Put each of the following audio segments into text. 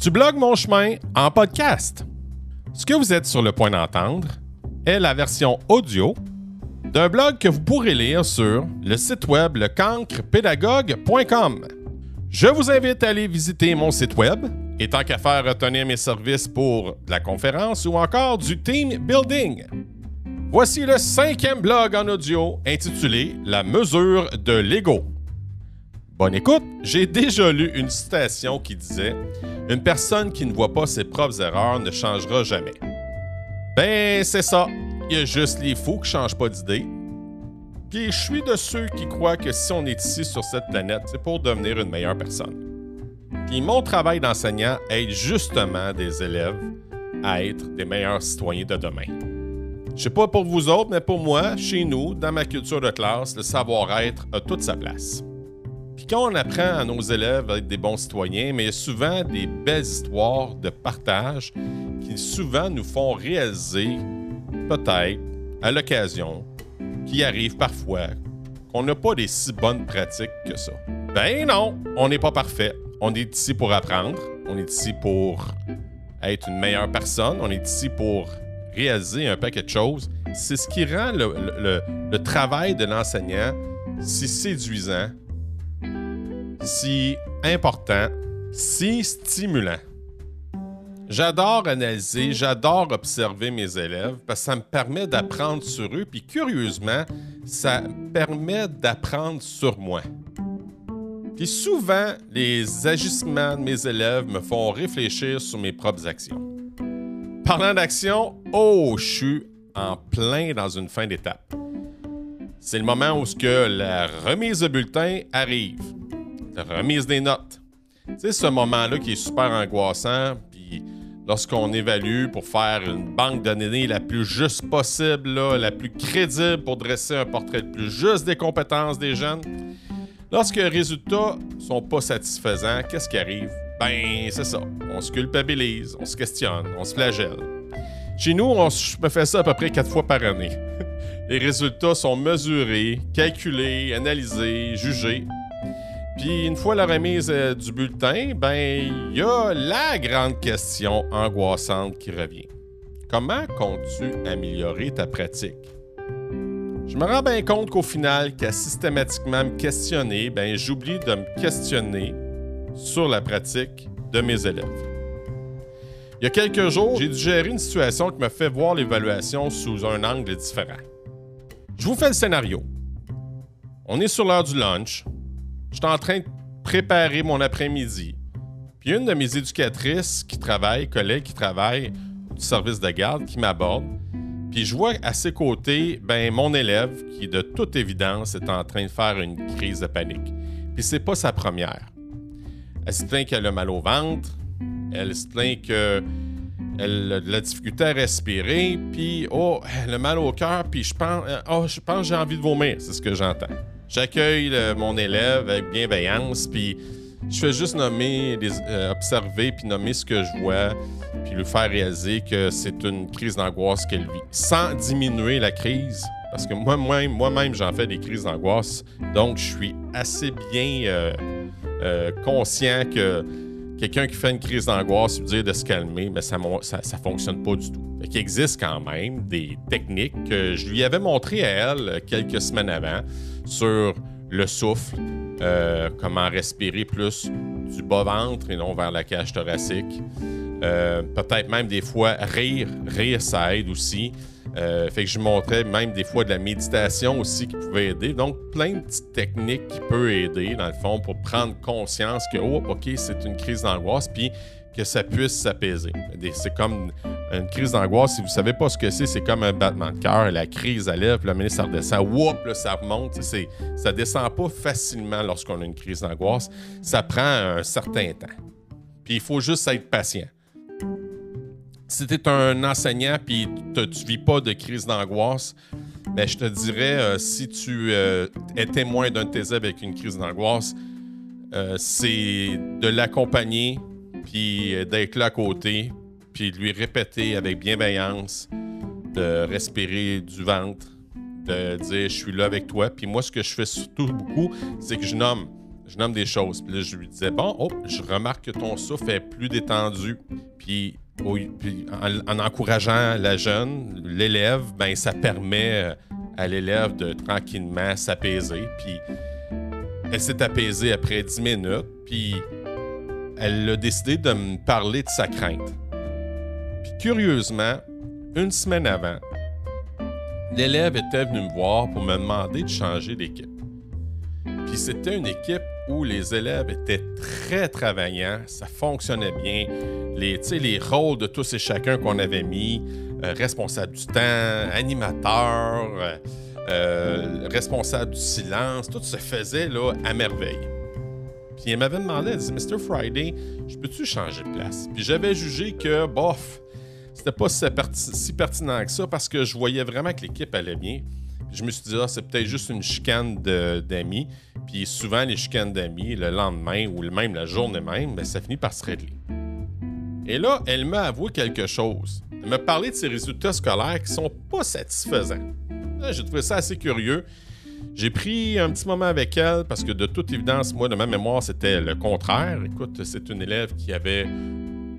du blog Mon chemin en podcast. Ce que vous êtes sur le point d'entendre est la version audio d'un blog que vous pourrez lire sur le site web lecancrepédagogue.com. Je vous invite à aller visiter mon site web et tant qu'à faire retenir mes services pour de la conférence ou encore du team building. Voici le cinquième blog en audio intitulé La mesure de l'ego. Bonne écoute, j'ai déjà lu une citation qui disait Une personne qui ne voit pas ses propres erreurs ne changera jamais. Ben, c'est ça. Il y a juste les fous qui ne changent pas d'idée. Puis je suis de ceux qui croient que si on est ici sur cette planète, c'est pour devenir une meilleure personne. Puis mon travail d'enseignant aide justement des élèves à être des meilleurs citoyens de demain. Je sais pas pour vous autres, mais pour moi, chez nous, dans ma culture de classe, le savoir-être a toute sa place. Quand on apprend à nos élèves à être des bons citoyens, mais il y a souvent des belles histoires de partage qui souvent nous font réaliser, peut-être, à l'occasion, qu'il arrive parfois qu'on n'a pas des si bonnes pratiques que ça. Ben non, on n'est pas parfait. On est ici pour apprendre, on est ici pour être une meilleure personne, on est ici pour réaliser un paquet de choses, c'est ce qui rend le, travail de l'enseignant si séduisant, si important, si stimulant. J'adore analyser, j'adore observer mes élèves parce que ça me permet d'apprendre sur eux, puis curieusement, ça me permet d'apprendre sur moi. Puis souvent, les agissements de mes élèves me font réfléchir sur mes propres actions. Parlant d'action, oh, je suis en plein dans une fin d'étape. C'est le moment où que la remise de bulletin arrive. Remise des notes. C'est ce moment-là qui est super angoissant. Puis lorsqu'on évalue pour faire une banque de la plus juste possible, la plus crédible pour dresser un portrait le plus juste des compétences des jeunes. Lorsque les résultats sont pas satisfaisants, qu'est-ce qui arrive? Ben, c'est ça. On se culpabilise, on se questionne, on se flagelle. Chez nous, on fait ça à peu près quatre fois par année. Les résultats sont mesurés, calculés, analysés, jugés. Puis une fois la remise euh, du bulletin, ben il y a la grande question angoissante qui revient. Comment comptes-tu améliorer ta pratique? Je me rends bien compte qu'au final, qu'à systématiquement me questionner, ben j'oublie de me questionner sur la pratique de mes élèves. Il y a quelques jours, j'ai dû gérer une situation qui me fait voir l'évaluation sous un angle différent. Je vous fais le scénario. On est sur l'heure du lunch. Je suis en train de préparer mon après-midi. Puis une de mes éducatrices qui travaille, collègues qui travaillent du service de garde, qui m'aborde. Puis je vois à ses côtés, ben, mon élève qui, de toute évidence, est en train de faire une crise de panique. Puis c'est pas sa première. Elle se plaint qu'elle a mal au ventre. Elle se plaint qu'elle a de la difficulté à respirer. Puis, oh, elle a mal au cœur. Puis, je pense, oh, je pense que j'ai envie de vomir. C'est ce que j'entends. J'accueille mon élève avec bienveillance. Puis, je fais juste nommer, euh, observer, puis nommer ce que je vois, puis lui faire réaliser que c'est une crise d'angoisse qu'elle vit, sans diminuer la crise. Parce que moi-même, moi-même, j'en fais des crises d'angoisse. Donc, je suis assez bien euh, euh, conscient que quelqu'un qui fait une crise d'angoisse lui dire de se calmer, mais ça ne ça, fonctionne pas du tout. Il existe quand même des techniques que je lui avais montrées à elle quelques semaines avant sur le souffle, euh, comment respirer plus du bas-ventre et non vers la cage thoracique. Euh, peut-être même des fois rire. Rire, ça aide aussi. Euh, fait que je montrais même des fois de la méditation aussi qui pouvait aider. Donc, plein de petites techniques qui peuvent aider, dans le fond, pour prendre conscience que, oh, OK, c'est une crise d'angoisse, puis que ça puisse s'apaiser. C'est comme une crise d'angoisse, si vous savez pas ce que c'est, c'est comme un battement de cœur. La crise, lève, puis la minute, ça redescend. Whoop, là, ça remonte. Ça descend pas facilement lorsqu'on a une crise d'angoisse. Ça prend un certain temps. Puis il faut juste être patient si tu es un enseignant puis tu ne vis pas de crise d'angoisse, ben, je te dirais, euh, si tu euh, es témoin d'un de avec une crise d'angoisse, euh, c'est de l'accompagner, puis d'être là à côté, puis lui répéter avec bienveillance, de respirer du ventre, de dire je suis là avec toi. Puis moi, ce que je fais surtout beaucoup, c'est que je nomme. je nomme des choses. Puis là, je lui disais, bon, oh, je remarque que ton souffle est plus détendu. Puis, en, encourageant la jeune, l'élève, ben ça permet euh, à l'élève de tranquillement s'apaiser. Puis, elle s'est apaisée après 10 minutes. Puis, elle a décidé de me parler de sa crainte. Puis, curieusement, une semaine avant, l'élève était venu me voir pour me demander de changer d'équipe. Puis c'était une équipe où les élèves étaient très travaillants, ça fonctionnait bien. Les, les rôles de tous et chacun qu'on avait mis, euh, responsable du temps, animateur, euh, euh, responsable du silence, tout se faisait là, à merveille. Puis elle m'avait demandé, elle dit Mr. Friday, je peux-tu changer de place? Puis j'avais jugé que, bof, c'était pas si pertinent que ça parce que je voyais vraiment que l'équipe allait bien. Je me suis dit, ah, c'est peut-être juste une chicane d'amis. Puis souvent, les chicanes d'amis, le lendemain ou même la journée même, ben, ça finit par se régler. Et là, elle m'a avoué quelque chose. Elle m'a parlé de ses résultats scolaires qui sont pas satisfaisants. J'ai trouvé ça assez curieux. J'ai pris un petit moment avec elle parce que de toute évidence, moi, de ma mémoire, c'était le contraire. Écoute, c'est une élève qui avait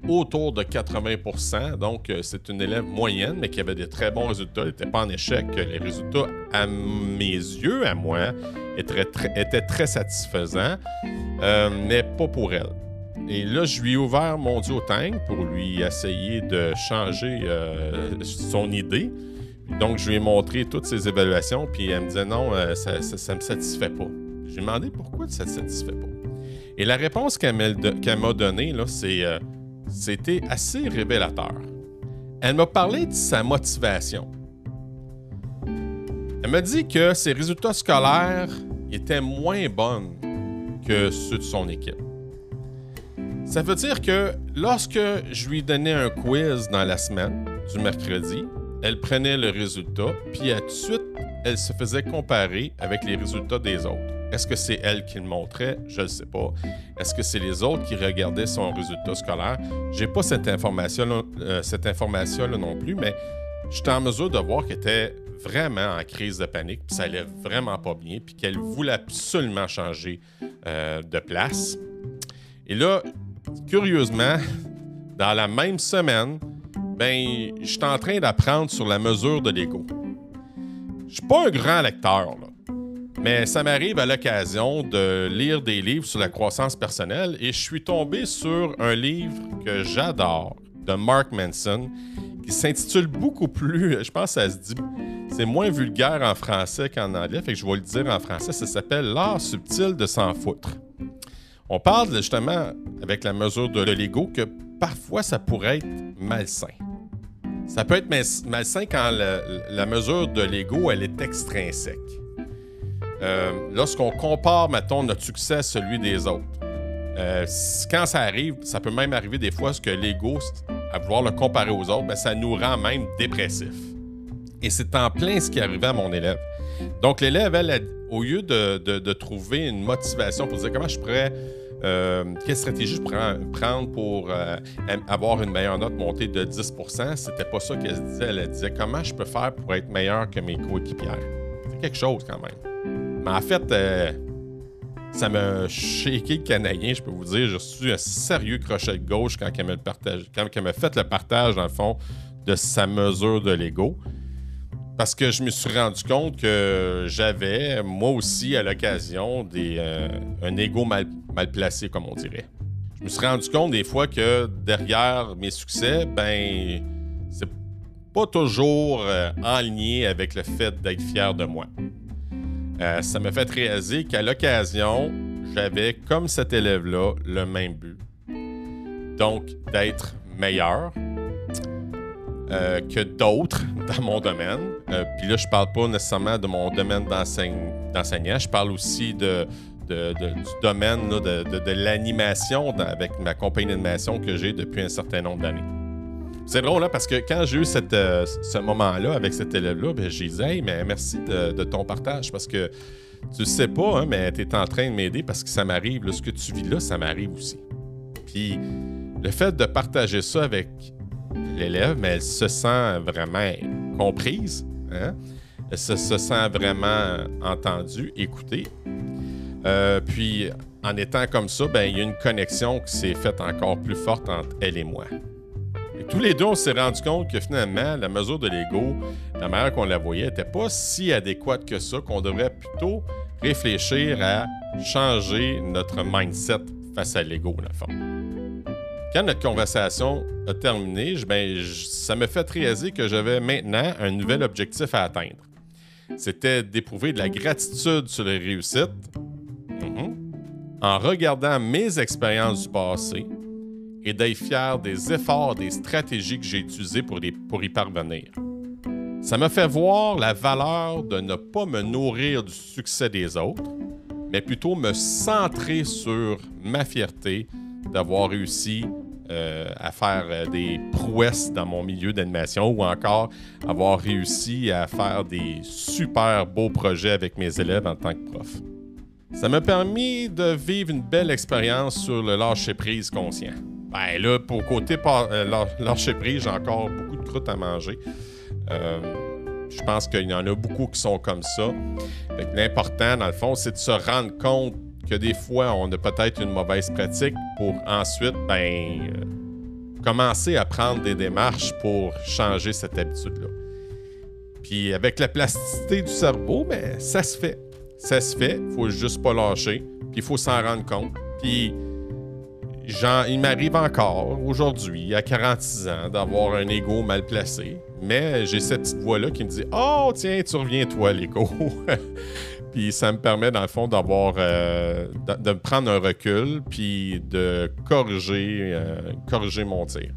autour de 80% Donc, euh, c'est une élève moyenne, mais qui avait des très bons résultats. Elle n'était pas en échec. Les résultats, à mes yeux, à moi, étaient très, satisfaisants, euh, mais pas pour elle. Et là, je lui ai ouvert mon duotang pour lui essayer de changer euh, son idée. Donc, je lui ai montré toutes ses évaluations, puis elle me disait non, ça ne me satisfait pas. Je lui ai demandé pourquoi ça ne satisfait pas? Et la réponse qu'elle m'a donnée, c'est c'était assez révélateur. Elle m'a parlé de sa motivation. Elle m'a dit que ses résultats scolaires étaient moins bons que ceux de son équipe. Ça veut dire que lorsque je lui donnais un quiz dans la semaine du mercredi, elle prenait le résultat, puis tout de suite, elle se faisait comparer avec les résultats des autres. Est-ce que c'est elle qui le montrait? Je ne sais pas. Est-ce que c'est les autres qui regardaient son résultat scolaire? J'ai pas cette information-là euh, information non plus, mais j'étais en mesure de voir qu'elle était vraiment en crise de panique, puis ça allait vraiment pas bien, puis qu'elle voulait absolument changer euh, de place. Et là, curieusement, dans la même semaine, ben, j'étais en train d'apprendre sur la mesure de l'ego. Je suis pas un grand lecteur. Mais ça m'arrive à l'occasion de lire des livres sur la croissance personnelle et je suis tombé sur un livre que j'adore de Mark Manson qui s'intitule beaucoup plus, je pense que ça se dit, c'est moins vulgaire en français qu'en anglais, fait que je vais le dire en français, ça s'appelle L'art subtil de s'en foutre. On parle justement avec la mesure de l'ego que parfois ça pourrait être malsain. Ça peut être malsain quand la mesure de l'ego, elle est extrinsèque. Euh, lorsqu'on compare, mettons, notre succès à celui des autres, euh, quand ça arrive, ça peut même arriver des fois que l'ego, à vouloir le comparer aux autres, ben, ça nous rend même dépressif. Et c'est en plein ce qui est arrivé à mon élève. Donc, l'élève, elle, au lieu de, trouver une motivation pour dire comment je pourrais, euh, quelle stratégie je prendre pour avoir une meilleure note montée de 10% c'était pas ça qu'elle disait. Elle disait comment je peux faire pour être meilleur que mes coéquipières? C'est quelque chose quand même. Mais en fait, euh, ça m'a shaké le canadien, je peux vous dire. J'ai reçu un sérieux crochet de gauche quand elle m'a fait le partage, dans le fond, de sa mesure de l'ego. Parce que je me suis rendu compte que j'avais, moi aussi, à l'occasion, euh, un ego mal, placé, comme on dirait. Je me suis rendu compte des fois que derrière mes succès, ben, c'est pas toujours euh, en avec le fait d'être fier de moi. Euh, ça m'a fait réaliser qu'à l'occasion, j'avais, comme cet élève-là, le même but. Donc, d'être meilleur euh, que d'autres dans mon domaine. Euh, puis là, je parle pas nécessairement de mon domaine d'enseignant, je parle aussi du domaine de, l'animation avec ma compagnie d'animation que j'ai depuis un certain nombre d'années. C'est drôle, là, hein, parce que quand j'ai eu euh, ce moment-là avec cet élève-là, ben, j'ai dit Hey, mais merci de, ton partage parce que tu sais pas, hein, mais tu es en train de m'aider parce que ça m'arrive. Ce que tu vis là, ça m'arrive aussi. Puis le fait de partager ça avec l'élève, mais elle se sent vraiment comprise. Hein? Elle se, sent vraiment entendue, écoutée. Euh, puis en étant comme ça, ben, il y a une connexion qui s'est faite encore plus forte entre elle et moi. Tous les deux, on s'est rendu compte que finalement, la mesure de l'ego, la manière qu'on la voyait, n'était pas si adéquate que ça, qu'on devrait plutôt réfléchir à changer notre mindset face à l'ego, dans le fond. Quand notre conversation a terminé, ben, ça me fait réaliser que j'avais maintenant un nouvel objectif à atteindre. C'était d'éprouver de la gratitude sur les réussites mhm, en regardant mes expériences du passé et d'être fier des efforts, des stratégies que j'ai utilisées pour, pour y parvenir. Ça m'a fait voir la valeur de ne pas me nourrir du succès des autres, mais plutôt me centrer sur ma fierté d'avoir réussi euh, à faire euh, des prouesses dans mon milieu d'animation ou encore avoir réussi à faire des super beaux projets avec mes élèves en tant que prof. Ça m'a permis de vivre une belle expérience sur le lâcher-prise conscient. Ben là, pour côté euh, lâcher-prise, j'ai encore beaucoup de croûte à manger. je pense qu'il y en a beaucoup qui sont comme ça. L'important, dans le fond, c'est de se rendre compte que des fois, on a peut-être une mauvaise pratique pour ensuite, ben, euh, commencer à prendre des démarches pour changer cette habitude-là. Puis avec la plasticité du cerveau, ben, ça se fait. Ça se fait, il faut juste pas lâcher, puis il faut s'en rendre compte. Puis il m'arrive encore aujourd'hui, à 46 ans, d'avoir un ego mal placé. Mais j'ai cette petite voix-là qui me dit Oh, tiens, tu reviens, toi, l'ego. Puis ça me permet, dans le fond, d'avoir. Euh, de, prendre un recul, puis de corriger, euh, corriger mon tir.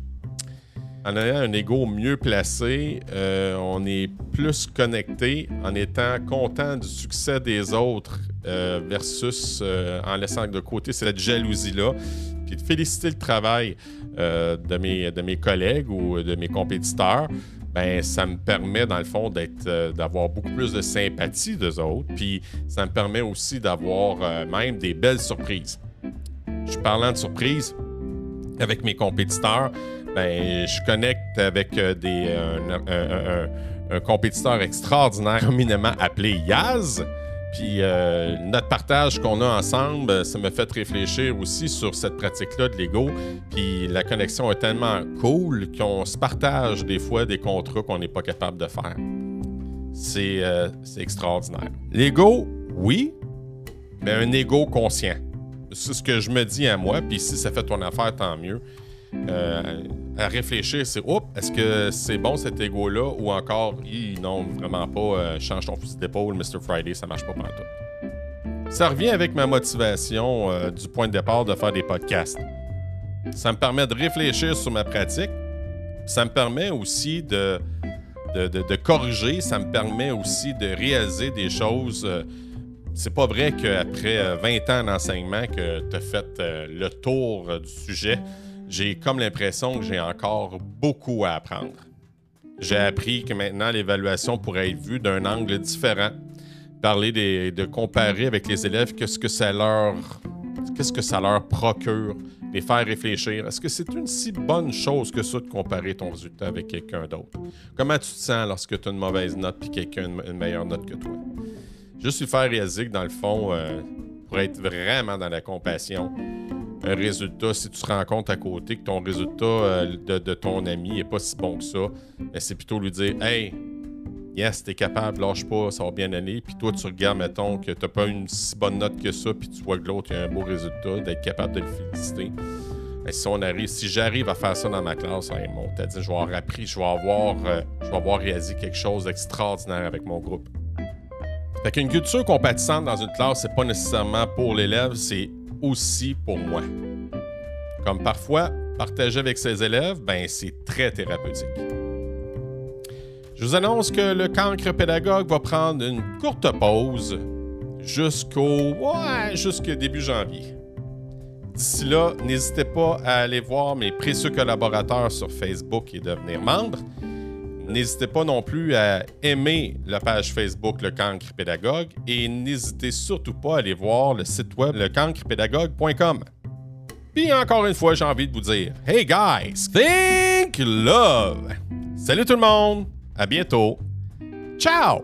En ayant un ego mieux placé, euh, on est plus connecté en étant content du succès des autres versus en laissant de côté cette jalousie-là, puis de féliciter le travail de, mes, de mes collègues ou de mes compétiteurs ben ça me permet dans le fond d'être euh, d'avoir beaucoup plus de sympathie d'eux autres, puis ça me permet aussi d'avoir euh, même des belles surprises. Je parlant de surprises avec mes compétiteurs, ben je connecte avec euh, des un, un, compétiteur extraordinaire, éminemment appelé Yaz. Puis euh, notre partage qu'on a ensemble, ça me fait réfléchir aussi sur cette pratique-là de l'ego. Puis la connexion est tellement cool qu'on se partage des fois des contrats qu'on n'est pas capable de faire. C'est euh, extraordinaire. L'ego, oui, mais un ego conscient. C'est ce que je me dis à moi. Puis si ça fait ton affaire, tant mieux. Euh, à réfléchir, c'est Oups, est-ce que c'est bon cet ego-là ou encore non, vraiment pas, euh, change ton fusil d'épaule, Mr. Friday, ça marche pas partout. Ça revient avec ma motivation euh, du point de départ de faire des podcasts. Ça me permet de réfléchir sur ma pratique. Ça me permet aussi de, de, corriger. Ça me permet aussi de réaliser des choses. c'est pas vrai qu'après 20 ans d'enseignement que tu as fait le tour du sujet j'ai comme l'impression que j'ai encore beaucoup à apprendre. J'ai appris que maintenant l'évaluation pourrait être vue d'un angle différent. Parler de comparer avec les élèves, qu'est-ce que ça leur, procure, les faire réfléchir. Est-ce que c'est une si bonne chose que ça de comparer ton résultat avec quelqu'un d'autre? Comment tu te sens lorsque tu as une mauvaise note puis quelqu'un a une meilleure note que toi? Juste lui faire réaliser que dans le fond, euh, pour être vraiment dans la compassion, un résultat, si tu te rends compte à côté que ton résultat euh, de, ton ami n'est pas si bon que ça, ben, c'est plutôt lui dire Hey, yes, t'es capable, lâche pas, ça va bien aller. Puis toi, tu regardes, mettons, que t'as pas une si bonne note que ça, puis tu vois que l'autre a un beau résultat, d'être capable de le féliciter. Ben, si on arrive, si j'arrive à faire ça dans ma classe, hey, mon, dit, je vais avoir appris, je vais avoir, euh, je vais avoir réalisé quelque chose d'extraordinaire avec mon groupe. Fait qu'une culture compatissante dans une classe, c'est pas nécessairement pour l'élève, c'est aussi pour moi. Comme parfois, partager avec ses élèves, ben c'est très thérapeutique. Je vous annonce que le cancre pédagogue va prendre une courte pause jusqu'au ouais, jusqu'au début janvier. D'ici là, n'hésitez pas à aller voir mes précieux collaborateurs sur Facebook et devenir membre. N'hésitez pas non plus à aimer la page Facebook Le Cancre Pédagogue et n'hésitez surtout pas à aller voir le site web lecancrepédagogue.com. Puis encore une fois, j'ai envie de vous dire Hey guys, think love! Salut tout le monde! À bientôt! Ciao!